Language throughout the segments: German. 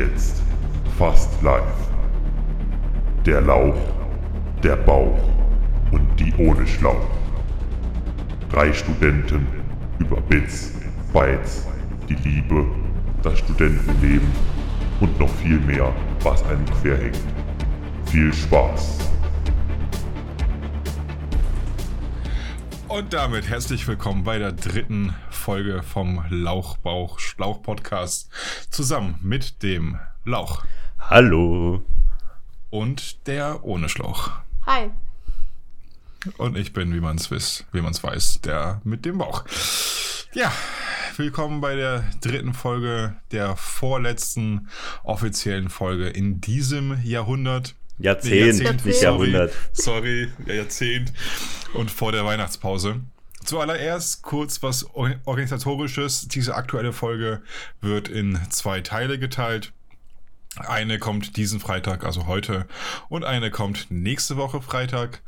jetzt fast live. Der Lauch, der Bauch und die ohne Schlauch. Drei Studenten über Bits, Bytes, die Liebe, das Studentenleben und noch viel mehr, was einem querhängt. Viel Spaß! Und damit herzlich willkommen bei der dritten Folge vom Lauchbauch Schlauch Podcast zusammen mit dem Lauch Hallo. und der ohne Schlauch. Hi. Und ich bin, wie man es weiß, wie man es weiß, der mit dem Bauch. Ja, willkommen bei der dritten Folge der vorletzten offiziellen Folge in diesem Jahrhundert. Jahrzehnt, Jahrzehnt, nicht sorry, Jahrhundert. Sorry, ja, Jahrzehnt. Und vor der Weihnachtspause. Zuallererst kurz was Or- Organisatorisches. Diese aktuelle Folge wird in zwei Teile geteilt. Eine kommt diesen Freitag, also heute, und eine kommt nächste Woche Freitag.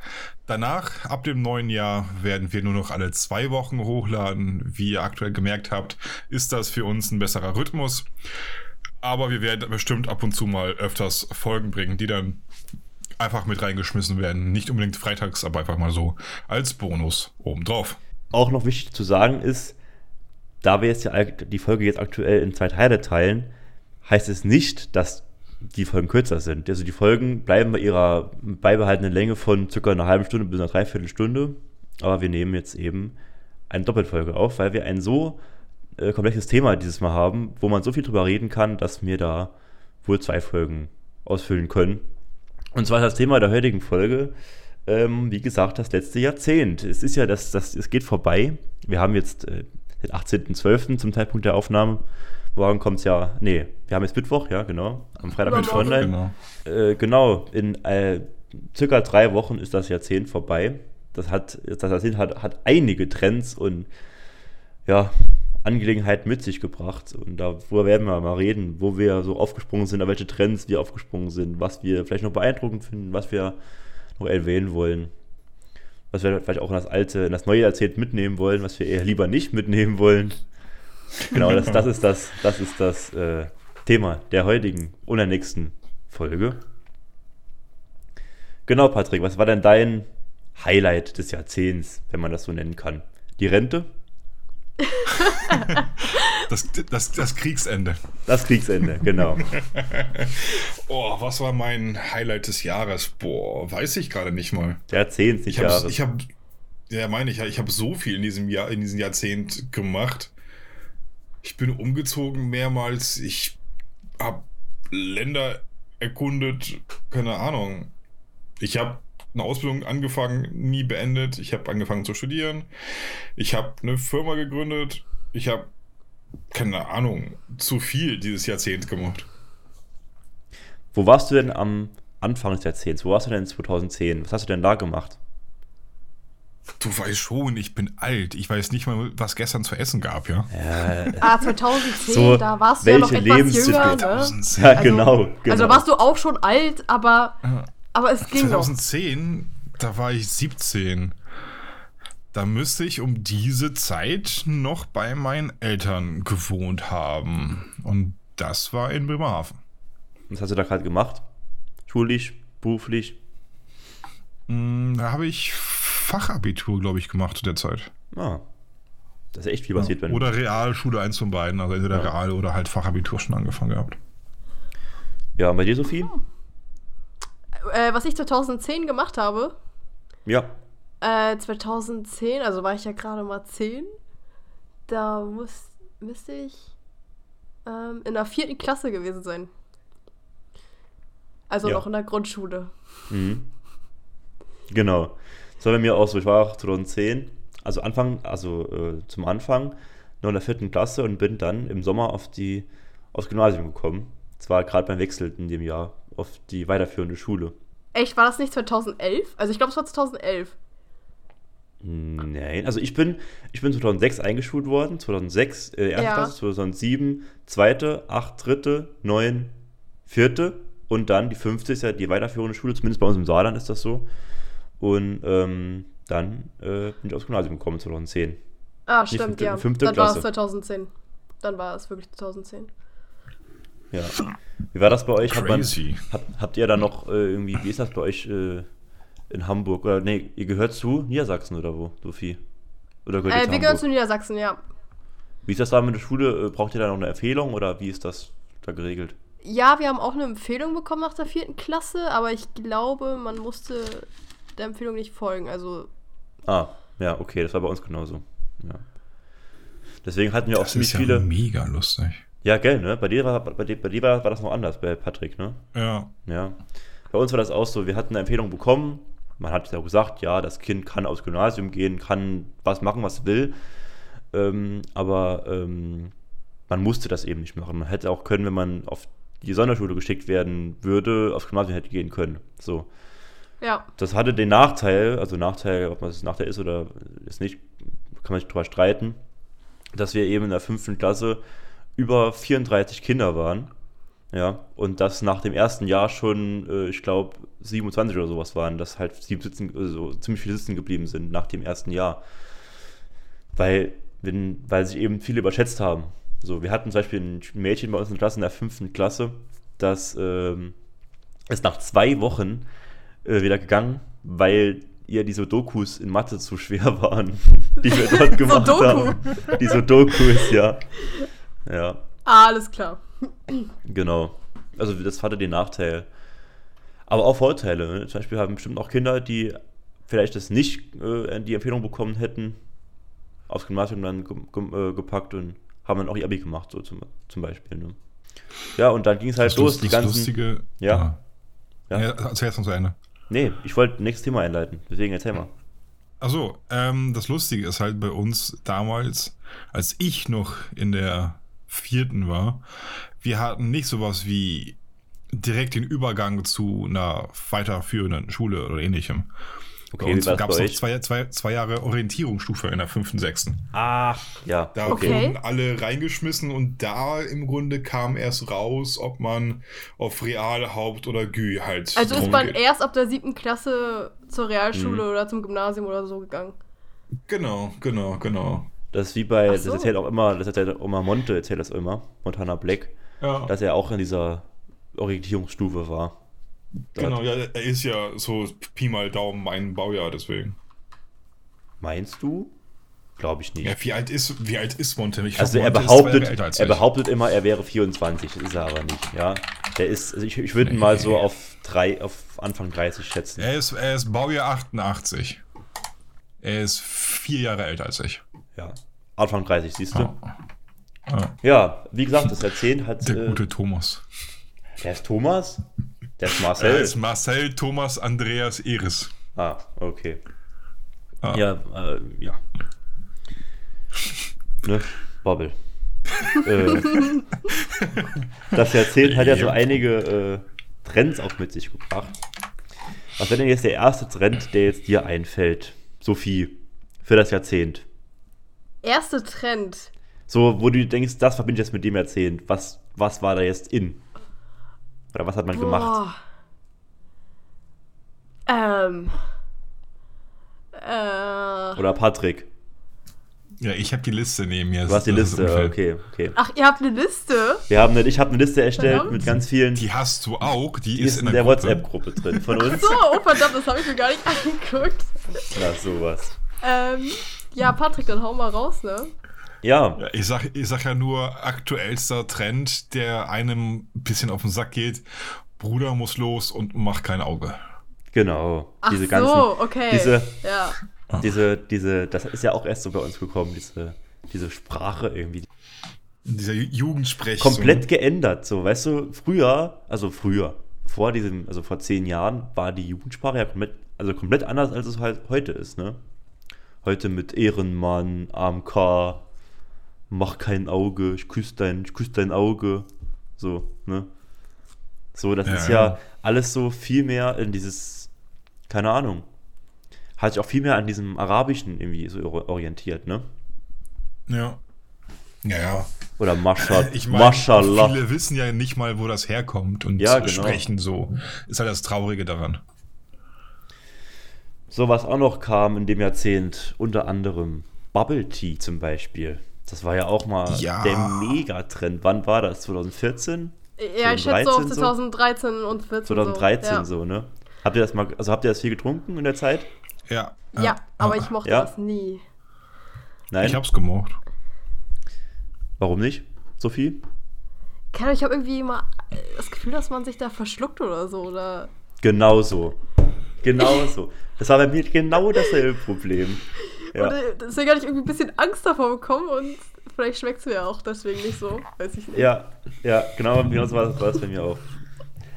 Danach, ab dem neuen Jahr, werden wir nur noch alle zwei Wochen hochladen. Wie ihr aktuell gemerkt habt, ist das für uns ein besserer Rhythmus. Aber wir werden bestimmt ab und zu mal öfters Folgen bringen, die dann einfach mit reingeschmissen werden. Nicht unbedingt freitags, aber einfach mal so als Bonus obendrauf. Auch noch wichtig zu sagen ist, da wir jetzt die Folge jetzt aktuell in zwei Teile teilen, heißt es nicht, dass die Folgen kürzer sind. Also die Folgen bleiben bei ihrer beibehaltenen Länge von circa einer halben Stunde bis einer Dreiviertelstunde. Aber wir nehmen jetzt eben eine Doppelfolge auf, weil wir ein so äh, komplexes Thema dieses Mal haben, wo man so viel drüber reden kann, dass wir da wohl zwei Folgen ausfüllen können. Und zwar das Thema der heutigen Folge, ähm, wie gesagt, das letzte Jahrzehnt. Es ist ja, das, das, es geht vorbei. Wir haben jetzt äh, den 18.12. zum Zeitpunkt der Aufnahme. Morgen kommt es ja, nee, wir haben jetzt Mittwoch, ja, genau. Am Freitag Übermorgen. online. Genau. Äh, genau, in äh, circa drei Wochen ist das Jahrzehnt vorbei. Das hat, das Jahrzehnt hat, hat einige Trends und ja, Angelegenheiten mit sich gebracht. Und darüber werden wir mal reden, wo wir so aufgesprungen sind, auf welche Trends wir aufgesprungen sind, was wir vielleicht noch beeindruckend finden, was wir noch erwähnen wollen. Was wir vielleicht auch in das alte, in das neue Jahrzehnt mitnehmen wollen, was wir eher lieber nicht mitnehmen wollen. Genau, das, das ist das, das, ist das äh, Thema der heutigen und der nächsten Folge. Genau, Patrick, was war denn dein Highlight des Jahrzehnts, wenn man das so nennen kann? Die Rente? Das, das, das Kriegsende. Das Kriegsende, genau. Oh, was war mein Highlight des Jahres? Boah, weiß ich gerade nicht mal. Der Jahrzehnt, nicht Ich habe, Jahres. ich habe, ja, meine ich, ja, ich habe so viel in diesem Jahr, in diesem Jahrzehnt gemacht. Ich bin umgezogen mehrmals. Ich habe Länder erkundet. Keine Ahnung. Ich habe eine Ausbildung angefangen, nie beendet. Ich habe angefangen zu studieren. Ich habe eine Firma gegründet. Ich habe keine Ahnung, zu viel dieses Jahrzehnt gemacht. Wo warst du denn am Anfang des Jahrzehnts? Wo warst du denn 2010? Was hast du denn da gemacht? Du weißt schon, ich bin alt. Ich weiß nicht mal, was gestern zu essen gab, ja? Äh, Ah, 2010, So, da warst du ja noch etwas Lebenszyklen? jünger, ne? 2010. ja, Also- genau, genau. Also warst du auch schon alt, aber, aber es ging noch. 2010, da war ich 17. Da müsste ich um diese Zeit noch bei meinen Eltern gewohnt haben. Und das war in Bremerhaven. Was hast du da gerade gemacht? Schulisch, beruflich? Hm, Da habe ich Fachabitur, glaube ich, gemacht zu der Zeit. Ah, das ist echt viel passiert, wenn Oder Realschule, eins von beiden. Also entweder Ja. Real oder halt Fachabitur schon angefangen gehabt. Ja, und bei dir, Sophie? Äh, was ich 2010 gemacht habe, Ja. äh, 2010, also war ich ja gerade mal 10, da muss, müsste ich ähm, in der vierten Klasse gewesen sein. Also Ja. noch in der Grundschule. Mhm. Genau. Das war bei mir auch so. Ich war auch 2010, also Anfang, also äh, zum Anfang noch in der vierten Klasse und bin dann im Sommer auf die aufs Gymnasium gekommen. Zwar gerade beim Wechsel in dem Jahr auf die weiterführende Schule. Echt, war das nicht 2011? Also ich glaube, es war 2011. Nein, also ich bin, ich bin 2006 eingeschult worden, 2006 äh, erste Ja. Klasse, 2007 zweite, 8 dritte, 9 vierte und dann die fünfte ist ja die weiterführende Schule, zumindest bei uns im Saarland ist das so. Und ähm, dann äh, bin ich aufs Gymnasium gekommen 2010. Ah, stimmt, fünfte- ja. fünfte Dann war es Klasse. 2010. Dann war es wirklich 2010. Ja. Wie war das bei euch? Hat man, Crazy. habt, ihr da noch äh, irgendwie, wie ist das bei euch äh, in Hamburg? Oder nee, ihr gehört zu Niedersachsen oder wo, Sophie? Oder gehört ihr Äh, zu wir gehören Hamburg? zu Niedersachsen, ja. Wie ist das da mit der Schule? Äh, Braucht ihr da noch eine Empfehlung oder wie ist das da geregelt? Ja, wir haben auch eine Empfehlung bekommen nach der vierten Klasse, aber ich glaube, man musste der Empfehlung nicht folgen. Also, Ah, ja, okay, das war bei uns genauso. Ja. Deswegen hatten wir auch Das ziemlich ist ja viele. mega lustig. Ja, gell, ne? Bei dir, war, bei, dir, bei dir war, war das noch anders, bei Patrick, ne? Ja. Ja. Bei uns war das auch so, wir hatten eine Empfehlung bekommen. Man hat ja auch gesagt, ja, das Kind kann aufs Gymnasium gehen, kann was machen, was will. Ähm, aber ähm, man musste das eben nicht machen. Man hätte auch können, wenn man auf die Sonderschule geschickt werden würde, aufs Gymnasium hätte gehen können. So. ja. Das hatte den Nachteil, also Nachteil, ob man es Nachteil ist oder ist nicht, kann man sich drüber streiten, dass wir eben in der fünften Klasse über 34 Kinder waren. Ja, und das nach dem ersten Jahr schon, äh, ich glaube, 27 oder sowas waren, dass halt sieben sitzen, also ziemlich viele sitzen geblieben sind nach dem ersten Jahr. Weil, wenn, weil sich eben viele überschätzt haben. So, wir hatten zum Beispiel ein Mädchen bei uns in der Klasse, in der fünften Klasse, das ähm, ist nach zwei Wochen äh, wieder gegangen, weil ihr die Sudokus in Mathe zu schwer waren, die wir dort gemacht Sudoku. haben. Die Sudokus, ja. Ja, alles klar. genau. Also das hatte den Nachteil. Aber auch Vorteile. Ne? Zum Beispiel haben bestimmt auch Kinder, die vielleicht das nicht äh, die Empfehlung bekommen hätten, aufs Gymnasium dann ge ge äh, gepackt und haben dann auch ihr Abi gemacht, so zum, zum Beispiel. Ne? Ja, und dann ging es halt Das, los, Lust- die das ganzen. Lustige. Ja. Ja. Ja. ja. Erzähl erst noch zu Ende. Nee, ich wollte nächstes Thema einleiten, deswegen erzähl mal. Achso, ähm, das Lustige ist halt bei uns damals, als ich noch in der vierten war, wir hatten nicht sowas wie direkt den Übergang zu einer weiterführenden Schule oder ähnlichem. Okay, bei uns gab es noch zwei, zwei, zwei Jahre Orientierungsstufe in der fünften, sechsten. Ah, ja, Da okay. Wurden alle reingeschmissen und da im Grunde kam erst raus, ob man auf Real, Haupt oder Gü halt. Also ist man geht. erst ab der siebten Klasse zur Realschule Mhm. oder zum Gymnasium oder so gegangen. Genau, genau, genau. Das ist wie bei, Ach das so. erzählt auch immer, das erzählt auch immer Monte, erzählt das immer, Montana Black, Ja. dass er auch in dieser Orientierungsstufe war. Dort. Genau, ja, er ist ja so Pi mal Daumen mein Baujahr, deswegen. Meinst du? Glaube ich nicht. Ja, wie alt ist, wie alt ist Monte? Ich also er Monte behauptet, als er behauptet immer, er wäre 24, das ist er aber nicht, ja. Der ist, also ich, ich würde ihn mal so auf drei, auf Anfang 30 schätzen. Er ist, er ist Baujahr 88. Er ist vier Jahre älter als ich. Ja. Anfang 30, siehst du? Ja. Ja, Ja, wie gesagt, das erzählt hat, der äh, gute Thomas. der ist Thomas, der ist Marcel. ist Marcel Thomas Andreas Eris. ah, okay. Ah. Ja, äh, ja. Ne? Bobble. äh, das Jahrzehnt hat ja so einige äh, Trends auch mit sich gebracht. Was wäre denn jetzt der erste Trend, der jetzt dir einfällt, Sophie, für das Jahrzehnt? Erste Trend. So, wo du denkst, das verbinde ich jetzt mit dem Jahrzehnt. Was, was war da jetzt in? Oder was hat man gemacht? Boah. Ähm. Äh. Oder Patrick, Ja, ich habe die Liste neben mir. du hast die Liste, okay, okay. Ach, ihr habt eine Liste? Wir haben eine, ich habe eine Liste erstellt Verdammt. mit ganz vielen, die, Die hast du auch. Die, ist in der, Gruppe. WhatsApp-Gruppe drin von uns. So, oh verdammt, das habe ich mir gar nicht angeguckt. Na, sowas. Ähm. Ja, Patrick, dann hau mal raus, ne? Ja, Ja, ich, sag, ich sag ja nur aktuellster Trend, der einem ein bisschen auf den Sack geht. Bruder muss los und macht kein Auge. genau. Ach diese so, ganzen, okay. diese, Ja. diese, diese, das ist ja auch erst so bei uns gekommen, diese, diese Sprache irgendwie. Dieser Ju- Jugendsprech. Komplett geändert, so, weißt du, früher, also früher, vor diesem, also vor zehn Jahren, war die Jugendsprache ja komplett, also komplett anders, als es halt heute ist, ne? Heute mit Ehrenmann, AMK, mach kein Auge, ich küsse dein, ich küss dein Auge, so, ne? So, das Ja, ist ja ja. alles so viel mehr in dieses, keine Ahnung, hat sich auch viel mehr an diesem Arabischen irgendwie so orientiert, ne? Ja. Ja, ja. Oder Mascha, Ich meine, Mashallah. viele wissen ja nicht mal, wo das herkommt und Ja, genau. sprechen so. Ist halt das Traurige daran. So was auch noch kam in dem Jahrzehnt, unter anderem Bubble Tea zum Beispiel. Das war ja auch mal Ja. der Megatrend. Wann war das? 2014? Ja, ich schätze so auf 2013 so? 2013 und 14. 2013 so. so, ne? Habt ihr das mal, also habt ihr das viel getrunken in der Zeit? Ja. Ja, ja aber ich mochte Ja. das nie. Nein? Ich hab's gemocht. Warum nicht? So viel? Keine Ahnung, ich habe irgendwie immer das Gefühl, dass man sich da verschluckt oder so. Oder Genau so. Genau so. Das war bei mir genau dasselbe Problem. Ja. Und äh, deswegen hatte ich irgendwie ein bisschen Angst davor bekommen und vielleicht schmeckt es mir auch deswegen nicht so. Weiß ich nicht. Ja, ja, genau, genau so war das, war das bei mir auch.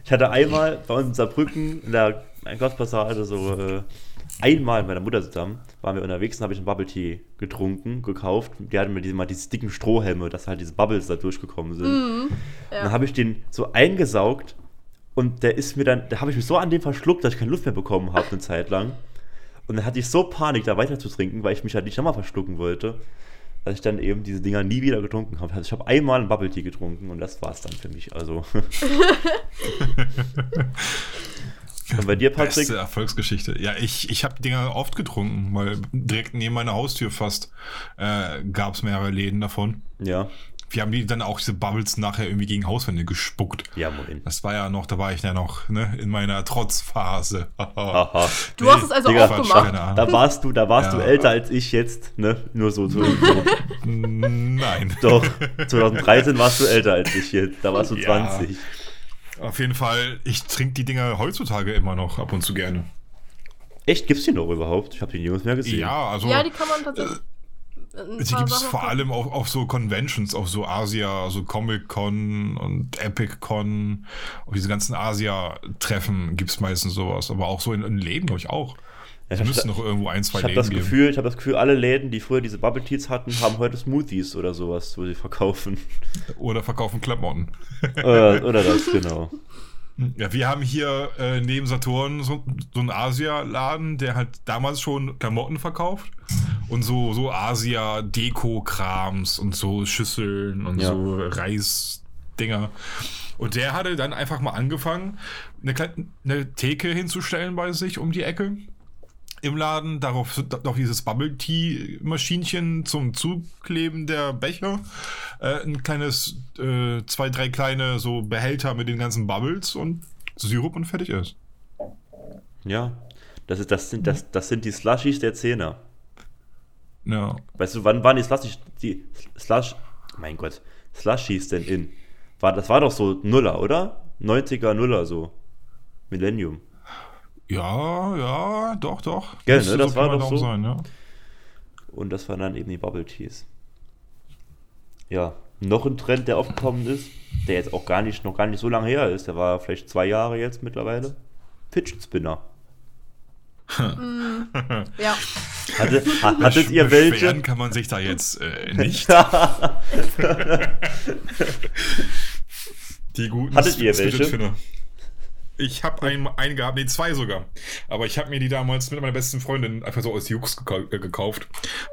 Ich hatte einmal bei uns in Saarbrücken in der Einkaufspassage so äh, einmal mit meiner Mutter zusammen, waren wir unterwegs und habe ich einen Bubble Tea getrunken, gekauft. Die hatten mir diese, mal diese dicken Strohhelme, dass halt diese Bubbles da durchgekommen sind. Mhm. Und dann habe ich den so eingesaugt und der ist mir dann, da habe ich mich so an dem verschluckt, dass ich keine Luft mehr bekommen habe eine Zeit lang. Und dann hatte ich so Panik, da weiter zu trinken, weil ich mich halt nicht nochmal verschlucken wollte, dass ich dann eben diese Dinger nie wieder getrunken habe. Also ich habe einmal einen Bubble Tea getrunken und das war es dann für mich. Also. und bei dir, Patrick? Beste Erfolgsgeschichte. Ja, ich, ich habe Dinger oft getrunken, weil direkt neben meiner Haustür fast äh, gab es mehrere Läden davon. Ja. Wir haben die dann auch diese Bubbles nachher irgendwie gegen Hauswände gespuckt. Ja, moin. Das war ja noch, da war ich ja noch ne, in meiner Trotzphase. Du hast es also Digga, auch gemacht. Da warst du, da warst Ja. du älter als ich jetzt, ne? Nur so, so, so. Nein. Doch. 2013 warst du älter als ich jetzt. Da warst du Ja. 20. Auf jeden Fall, ich trinke die Dinger heutzutage immer noch ab und zu gerne. Echt, gibt's die noch überhaupt? Ich habe die nirgends mehr gesehen. Ja, also Ja, die kann man tatsächlich. ein die paar gibt es vor allem auf, auf so Conventions, auf so Asia, so Comic-Con und Epic-Con, auf diese ganzen Asia-Treffen gibt es meistens sowas. Aber auch so in, in Läden, glaube ich, auch. Ja, Es hab- noch irgendwo ein, zwei Ich habe Läden das geben. Gefühl, ich habe das Gefühl, alle Läden, die früher diese Bubble Teas hatten, haben heute Smoothies oder sowas, wo sie verkaufen. Oder verkaufen Klamotten. oder, oder das, genau. Ja, wir haben hier äh, neben Saturn so, so einen Asia-Laden, der halt damals schon Klamotten verkauft und so, so Asia-Deko-Krams und so Schüsseln und Ja. so Reisdinger. Und der hatte dann einfach mal angefangen, eine, kleine, eine Theke hinzustellen bei sich um die Ecke im Laden, darauf, darauf dieses Bubble Tea Maschinchen zum Zukleben der Becher, äh, ein kleines, äh, zwei, drei kleine so Behälter mit den ganzen Bubbles und Sirup und fertig ist. Ja. Das, ist, das, sind, das, das sind die Slushies der Zehner. Ja. Weißt du, wann waren die Slushies, die Slush, mein Gott, Slushies denn in? War, das war doch so Nuller, oder? 90er Nuller so. Millennium. Ja, ja, doch, doch. Gell, ne, das Pi war doch so. Sein, ja. Und das waren dann eben die Bubble Teas. Ja, noch ein Trend, der aufgekommen ist, der jetzt auch gar nicht, noch gar nicht so lange her ist, der war vielleicht zwei Jahre jetzt mittlerweile. Fidget Spinner. Ja. Hatte, ha, hattet ihr Beschweren welche? kann man sich da jetzt äh, nicht. Die guten Hattet ihr welche? Ich habe einen, einen gehabt, nee, zwei sogar. Aber ich habe mir die damals mit meiner besten Freundin einfach so aus Jux gekau- äh, gekauft,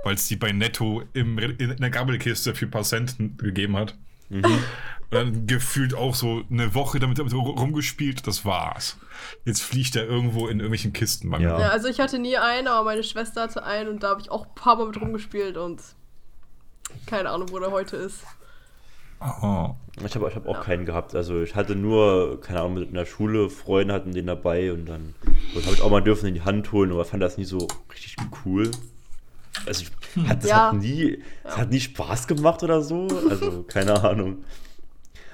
weil es die bei Netto im, in der Gabelkiste für ein paar Cent gegeben hat. Mhm. Und dann gefühlt auch so eine Woche damit, damit rumgespielt, das war's. Jetzt fliegt er irgendwo in irgendwelchen Kisten bei mir. Ja. ja, also ich hatte nie einen, aber meine Schwester hatte einen und da habe ich auch ein paar Mal mit rumgespielt und keine Ahnung, wo der heute ist. Oh. Ich habe ich hab auch keinen gehabt. Also ich hatte nur, keine Ahnung, mit in der Schule, Freunde hatten den dabei und dann habe ich auch mal dürfen in die Hand holen, aber fand das nie so richtig cool. Also ich, hat, das Ja. hat nie, das hat nie Spaß gemacht oder so. Also keine Ahnung.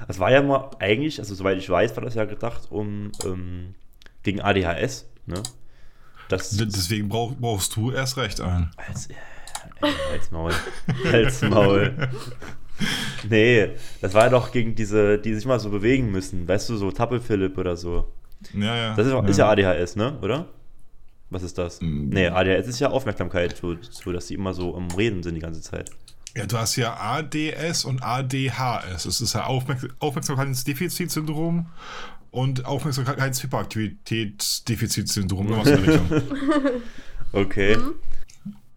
Das war ja mal eigentlich, also soweit ich weiß, war das ja gedacht um ähm, gegen ADHS, ne? Das, Deswegen brauch, brauchst du erst recht einen. als, äh, als Maul. Als Maul. Nee, das war ja doch gegen diese, die sich mal so bewegen müssen. Weißt du, so Tappelphilipp oder so. Ja, ja. Das ist, ist ja ADHS, ne? Oder? Was ist das? Mm. Nee, ADHS ist ja Aufmerksamkeit, so, so dass die immer so am Reden sind die ganze Zeit. Ja, du hast ja ADS und ADHS. Es ist ja Aufmerk Aufmerksamkeitsdefizitsyndrom und Aufmerksamkeitshyperaktivitätsdefizitsyndrom. Okay. Mhm.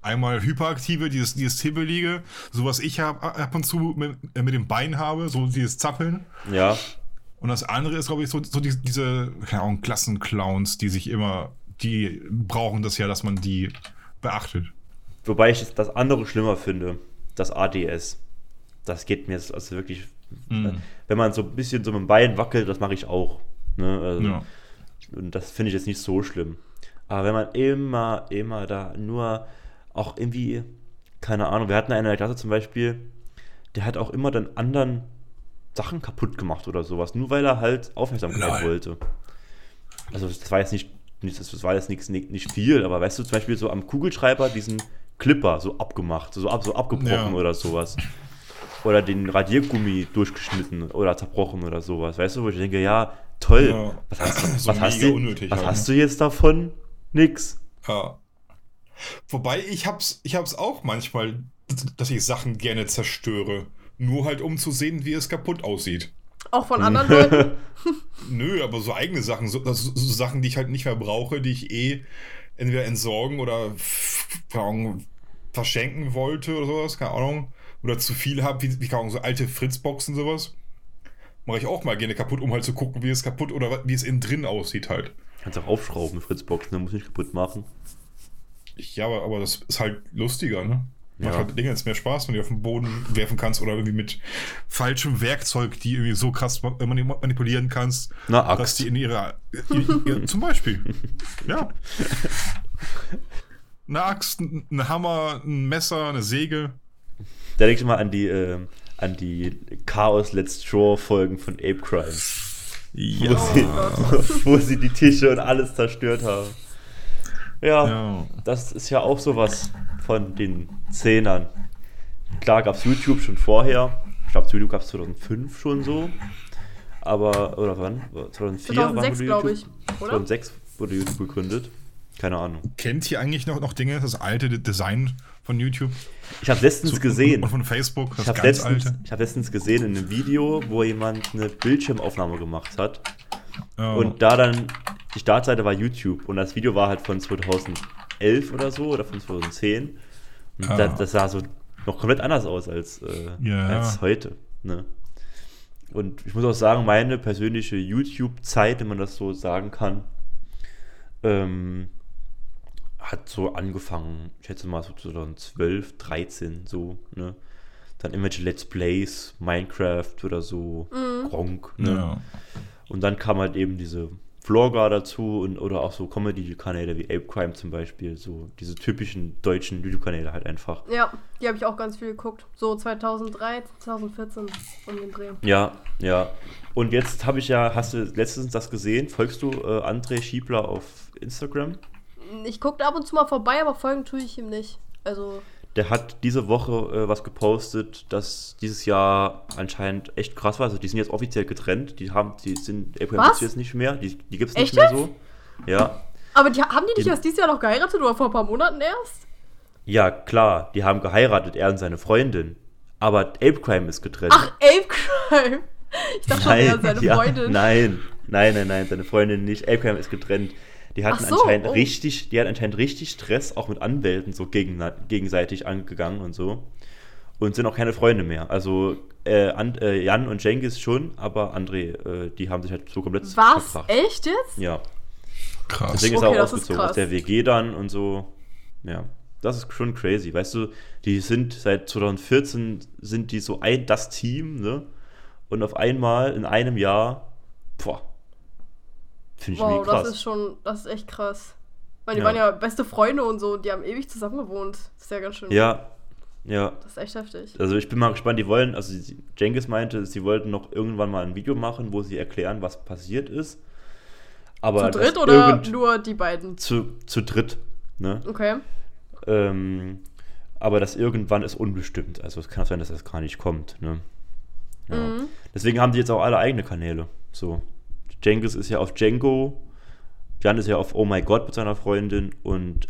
Einmal Hyperaktive, dieses, dieses Hibbelige, so was ich hab, ab und zu mit, äh, mit dem Bein habe, so dieses Zappeln. Ja. Und das andere ist, glaube ich, so, so die, diese, keine Ahnung, Klassenclowns, die sich immer, die brauchen das ja, dass man die beachtet. Wobei ich das andere schlimmer finde. Das ADS. Das geht mir also wirklich Mhm. Wenn man so ein bisschen so mit dem Bein wackelt, das mache ich auch. Ne? Also, Ja. Und das finde ich jetzt nicht so schlimm. Aber wenn man immer, immer da nur auch irgendwie, keine Ahnung, wir hatten einen in der Klasse zum Beispiel, der hat auch immer dann anderen Sachen kaputt gemacht oder sowas, nur weil er halt Aufmerksamkeit Lol. wollte. Also das war jetzt nicht, das war jetzt nichts, nicht, nicht viel, aber weißt du, zum Beispiel so am Kugelschreiber diesen Clipper so abgemacht, so, ab, so abgebrochen Ja. oder sowas. Oder den Radiergummi durchgeschnitten oder zerbrochen oder sowas. Weißt du, wo ich denke, ja, toll. Ja. Was hast, du- So was hast, du, was halt, hast ne? du jetzt davon? Nix. Ja. Wobei ich hab's, ich hab's auch manchmal, dass ich Sachen gerne zerstöre. Nur halt um zu sehen, wie es kaputt aussieht. Auch von anderen Leuten. Nö, aber so eigene Sachen, so, also so Sachen, die ich halt nicht mehr brauche, die ich eh entweder entsorgen oder verschenken wollte oder sowas, keine Ahnung. Oder zu viel habe, wie, wie Ahnung, so alte Fritzboxen sowas. Mache ich auch mal gerne kaputt, um halt zu gucken, wie es kaputt oder wie es innen drin aussieht halt. Kannst auch aufschrauben, Fritzboxen, dann muss nicht kaputt machen. Ja, aber, aber das ist halt lustiger, ne? Macht Ja. halt Dinge jetzt mehr Spaß, wenn du die auf den Boden werfen kannst oder irgendwie mit falschem Werkzeug, die irgendwie so krass mani- manipulieren kannst, Na, dass die in ihrer. in- ja, zum Beispiel. Ja. Eine Axt, ein Hammer, ein Messer, eine Säge. Da denke ich mal an die, äh, an die Chaos Let's Draw Folgen von Ape Crime. Wo, sie, wo sie die Tische und alles zerstört haben. Ja, Ja. das ist ja auch sowas von den Zehnern. Klar gab es YouTube schon vorher. Ich glaube, YouTube gab es 2005 schon so. Aber, oder wann? 2004 wann 2006, wurde glaube YouTube- ich. Oder? 2006 wurde YouTube gegründet. Keine Ahnung. Kennt ihr eigentlich noch, noch Dinge, das alte Design von YouTube? Ich habe letztens So- gesehen. Und von Facebook, das Ich habe ganz letztens, alte. ich hab letztens gesehen in einem Video, wo jemand eine Bildschirmaufnahme gemacht hat. Ja. Und da dann, die Startseite war YouTube und das Video war halt von 2011 oder so oder von 2010. Und Ah. das, das sah so noch komplett anders aus als, äh, Ja. als heute. Ne? Und ich muss auch sagen, meine persönliche YouTube-Zeit, wenn man das so sagen kann, ähm, hat so angefangen, ich schätze mal so 2012, 13 so, ne? Dann irgendwelche Let's Plays, Minecraft oder so, Gronk, ne? ja. Und dann kam halt eben diese Vlogger dazu und oder auch so Comedy-Kanäle wie Ape Crime zum Beispiel, so diese typischen deutschen YouTube-Kanäle halt einfach. Ja, die habe ich auch ganz viel geguckt. So 2013, 2014 um den Dreh. Ja, ja. Und jetzt habe ich ja, hast du letztens das gesehen? Folgst du äh, André Schiebler auf Instagram? Ich gucke ab und zu mal vorbei, aber folgen tue ich ihm nicht. Also, Der hat diese Woche äh, was gepostet, dass dieses Jahr anscheinend echt krass war. Also die sind jetzt offiziell getrennt. Die haben, die sind Ape Crime Was? jetzt nicht mehr. Die, die gibt es nicht mehr so. Ja. aber die, haben die nicht Die- erst dieses Jahr noch geheiratet oder vor ein paar Monaten erst? Ja, klar, die haben geheiratet, er und seine Freundin. Aber Ape Crime ist getrennt. Ach, Ape Crime. Ich dachte schon, er seine ja, Freundin. Nein, nein, nein, nein, seine Freundin nicht. Ape Crime ist getrennt. Die hatten so, anscheinend oh. richtig, die hat anscheinend richtig Stress, auch mit Anwälten so gegen, gegenseitig angegangen und so. Und sind auch keine Freunde mehr. Also äh, An, äh, Jan und Jengis schon, aber André, äh, die haben sich halt so komplett Was? verkracht. Echt jetzt? Ja. Krass. Deswegen ist Okay, er auch das ist ausgezogen aus der WG dann und so. Ja, das ist schon crazy. Weißt du, die sind seit 2014 sind die so ein das Team, ne? Und auf einmal in einem Jahr, boah, finde ich Wow, krass. das ist schon, das ist echt krass. Weil die Ja. waren ja beste Freunde und so die haben ewig zusammen gewohnt. Das ist ja ganz schön. ja, ja. Das ist echt heftig. Also ich bin mal gespannt, die wollen, also Jengis meinte, sie wollten noch irgendwann mal ein Video machen, wo sie erklären, was passiert ist. Aber Zu dritt oder nur die beiden? zu, zu dritt, ne? Okay. Ähm, aber das irgendwann ist unbestimmt. Also es kann auch sein, dass das gar nicht kommt. Ne? Ja. Mhm. Deswegen haben die jetzt auch alle eigene Kanäle. So. Jengis ist ja auf Django, Jan ist ja auf Oh My God mit seiner Freundin und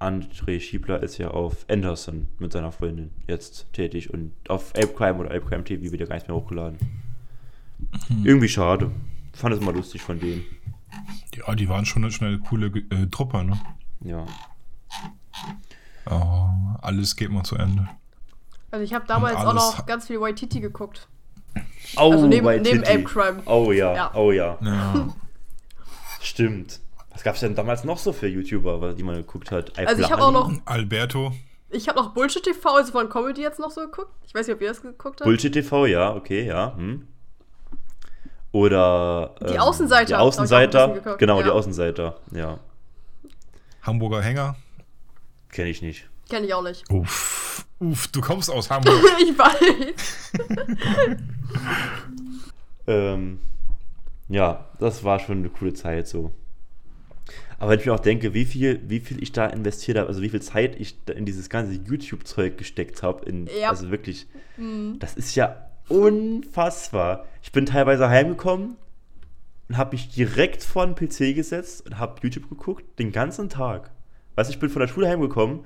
André Schiebler ist ja auf Anderson mit seiner Freundin jetzt tätig und auf Ape Crime oder Ape Crime TV wird ja gar nichts mehr hochgeladen. Irgendwie schade. Fand es immer lustig von denen. Ja, die waren schon eine, schon eine coole äh, Truppe, ne? Ja. Oh, alles geht mal zu Ende. Also ich habe damals auch noch ganz viel Waititi geguckt. Oh, Also neben- White neben. Ape Crime. Oh ja, Ja. oh ja. Ja. Stimmt. Was gab es denn damals noch so für YouTuber, die man geguckt hat? Also ich habe auch noch, Alberto. Ich habe noch Bullshit TV, also von Comedy jetzt noch so geguckt. Ich weiß nicht, ob ihr das geguckt habt. Bullshit TV, ja, okay, ja. Hm. Oder. Die ähm, Außenseiter Die Außenseiter. Genau, die ja. Außenseiter, ja. Hamburger Hänger. Kenne ich nicht. Kenn ich auch nicht. Uff, uff, du kommst aus Hamburg. ich weiß. Ähm, ja, das war schon eine coole Zeit so. Aber wenn ich mir auch denke, wie viel, wie viel ich da investiert habe, also wie viel Zeit ich da in dieses ganze YouTube-Zeug gesteckt habe, Ja. also wirklich, Hm. das ist ja unfassbar. Ich bin teilweise heimgekommen und habe mich direkt vor den PC gesetzt und habe YouTube geguckt, den ganzen Tag. Weißt du, ich bin von der Schule heimgekommen,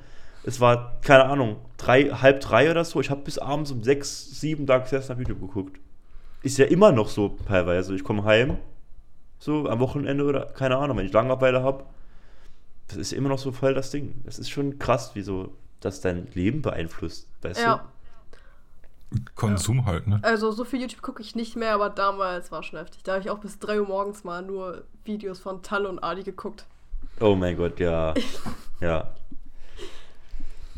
es war, keine Ahnung, drei, halb drei oder so, ich habe bis abends um sechs, sieben da gesessen und hab YouTube geguckt. Ist ja immer noch so teilweise. Ich komme heim, so am Wochenende oder keine Ahnung, wenn ich Langeweile habe. Das ist immer noch so voll das Ding. Das ist schon krass, wie so das dein Leben beeinflusst. Weißt Ja. Konsum halt, ne? Also so viel YouTube gucke ich nicht mehr, aber damals war schon heftig. Da habe ich auch bis 3 Uhr morgens mal nur Videos von Talle und Adi geguckt. du? Oh mein Gott, ja. ja.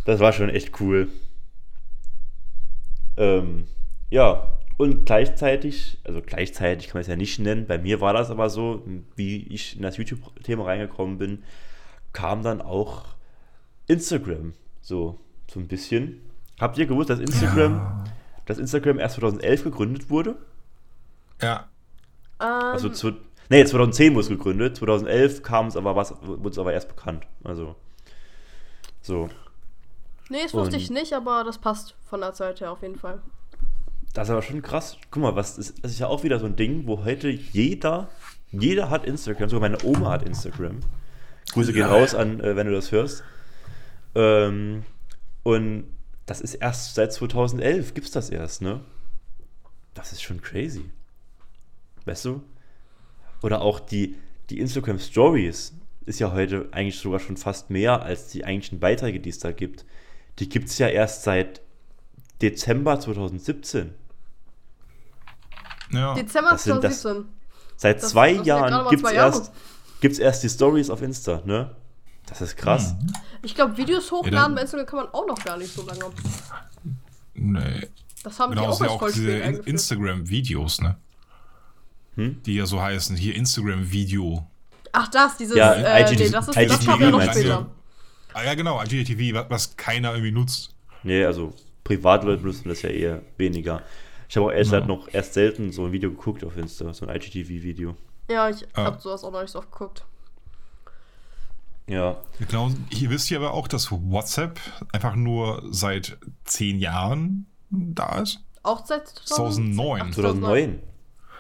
Das war schon echt cool. Ähm, ja, und gleichzeitig, also gleichzeitig kann man es ja nicht nennen, bei mir war das aber so, wie ich in das YouTube-Thema reingekommen bin, kam dann auch Instagram so, so ein bisschen. Habt ihr gewusst, dass Instagram, dass Instagram erst 2011 gegründet wurde? Ja. Also zu, nee, 2010 wurde es gegründet, 2011 kam es aber was, wurde es aber erst bekannt. Also so. Nee, das wusste und- ich nicht, aber das passt von der Zeit her auf jeden Fall. Das ist aber schon krass. Guck mal, was ist, das ist ja auch wieder so ein Ding, wo heute jeder, jeder hat Instagram, sogar meine Oma hat Instagram. Grüße gehen raus an, äh, wenn du das hörst. Ähm, und das ist erst seit 2011 gibt's das erst, ne? Das ist schon crazy. Weißt du? Oder auch die, die Instagram Stories ist ja heute eigentlich sogar schon fast mehr als die eigentlichen Beiträge, die es da gibt. Die gibt's ja erst seit Dezember 2017. Ja. Dezember das sind das- 2017. Seit Das- zwei das ja Jahren gibt es Jahre. erst, gibt's erst die Stories auf Insta, ne? Das ist krass. Mhm. Ich glaube, Videos Ja, hochladen dann- bei Instagram kann man auch noch gar nicht so lange. Nee. Das haben Genau, die das auch sind ja auch diese. Instagram-Videos, ne? Hm? Die ja so heißen. Hier Instagram-Video. Ach, das, dieses, Ja, äh, IGTV nee, das, ist, das IGTV kam ja noch später. Ah ja, genau, IGTV, wa- was keiner irgendwie nutzt. Nee, also Privatleute benutzen das ja eher weniger. Ich habe auch erst Ja. halt noch erst selten so ein Video geguckt auf Insta, so ein IGTV-Video. Ja, ich Ah. hab sowas auch noch nicht so oft geguckt. Ja. Genau, hier wisst ihr aber auch, dass WhatsApp einfach nur seit zehn Jahren da ist. Auch seit 2009. 2009.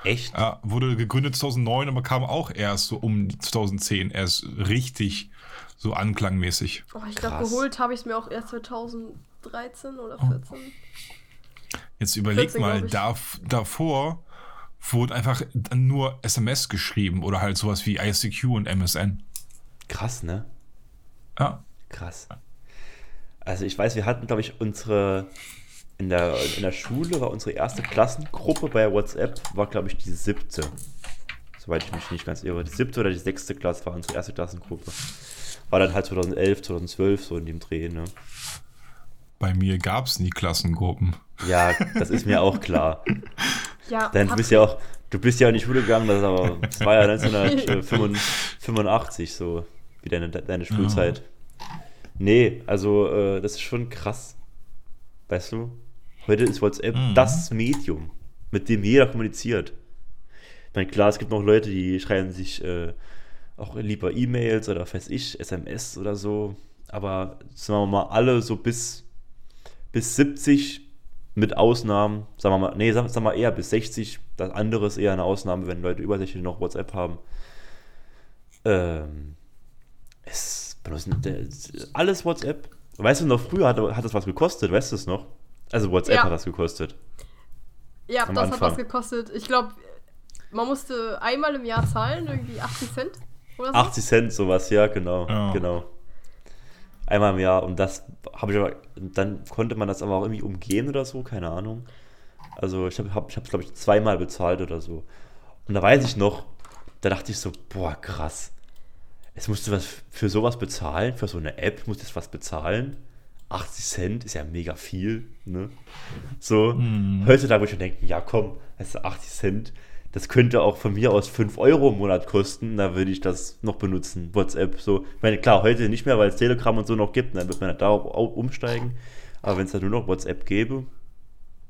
Echt? Ja, wurde gegründet 2009, aber kam auch erst so um 2010 erst richtig so anklangmäßig. Oh, ich glaube, geholt habe ich es mir auch erst 2013 oder Oh. 14. Jetzt überleg 14, mal, da, davor wurde einfach nur SMS geschrieben oder halt sowas wie ICQ und MSN. Krass, ne? Ja. Krass. Also ich weiß, wir hatten, glaube ich, unsere in der, in der Schule war unsere erste Klassengruppe bei WhatsApp, war, glaube ich, die siebte. Soweit ich mich nicht ganz irre. Die siebte oder die sechste Klasse war unsere erste Klassengruppe. War dann halt 2011, 2012 so in dem Dreh, ne? Bei mir gab es nie Klassengruppen. Ja, das ist mir auch klar. Ja, Denn du bist ja auch, du bist ja in die Schule gegangen, das, ist aber, das war ja 1985 so, wie deine, deine Schulzeit. Nee, also äh, das ist schon krass. Weißt du? Heute ist WhatsApp Mhm. das Medium, mit dem jeder kommuniziert. Ich meine, klar, es gibt noch Leute, die schreiben sich äh, auch lieber E-Mails oder weiß ich, SMS oder so. Aber sagen wir mal, alle so bis, bis 70 mit Ausnahmen, sagen wir mal, nee, sagen, sagen wir eher bis 60. Das andere ist eher eine Ausnahme, wenn Leute über 60 noch WhatsApp haben. Ähm, es benutzen alles WhatsApp. Weißt du noch, früher hat, hat das was gekostet, weißt du es noch? Also WhatsApp Ja. hat das gekostet. Ja, am das hat Anfang. was gekostet. Ich glaube, man musste einmal im Jahr zahlen, irgendwie 80 Cent oder so. 80 Cent, sowas, ja, genau. Ja. Genau. Einmal im Jahr. Und das habe ich aber, dann konnte man das aber auch irgendwie umgehen oder so, keine Ahnung. Also ich habe hab, ich es, glaube ich, zweimal bezahlt oder so. Und da weiß ich noch, da dachte ich so, boah, krass. Jetzt musst du was für sowas bezahlen, für so eine App, musst du jetzt was bezahlen. 80 Cent ist ja mega viel, ne? So, heutzutage würde ich schon denken, ja komm, das ist 80 Cent, das könnte auch von mir aus 5 Euro im Monat kosten, da würde ich das noch benutzen, WhatsApp, so. Ich meine, klar, heute nicht mehr, weil es Telegram und so noch gibt, dann wird man da umsteigen, aber wenn es da nur noch WhatsApp gäbe,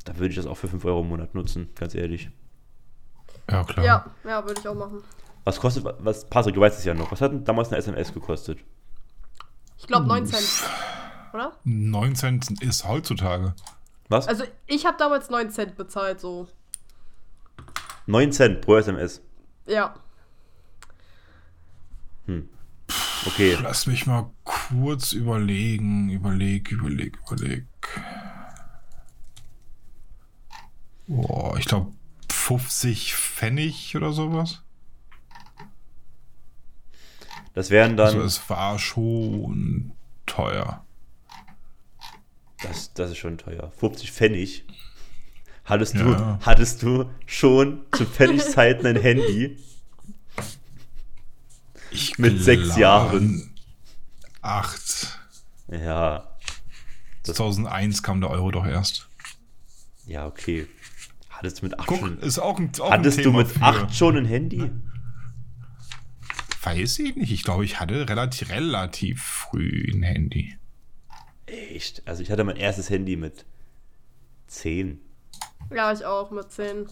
dann würde ich das auch für 5 Euro im Monat nutzen, ganz ehrlich. Ja, klar. Ja, ja, würde ich auch machen. Was kostet, was, Patrick, du weißt es ja noch, was hat denn damals eine SMS gekostet? Ich glaube 9 Cent. Oder? 9 Cent ist heutzutage. Was? Also ich habe damals 9 Cent bezahlt, so. 9 Cent pro SMS. Ja. Okay. Lass mich mal kurz überlegen. Überleg, überleg, überleg. Boah, ich glaube 50 Pfennig oder sowas. Das wären dann. Also es war schon teuer. Das, das ist schon teuer. 50 Pfennig. Hattest du, Ja. hattest du schon zu Pfennigzeiten ein Handy? Ich Mit sechs Jahren. Acht. Ja. 2001 kam der Euro doch erst. Ja, okay. Hattest du mit 8 Guck, schon, ist auch ein, auch hattest ein du mit für, 8 schon ein Handy? Weiß ich nicht. Ich glaube, ich hatte relativ, relativ früh ein Handy. Echt? Also ich hatte mein erstes Handy mit 10. Ja, ich auch mit 10.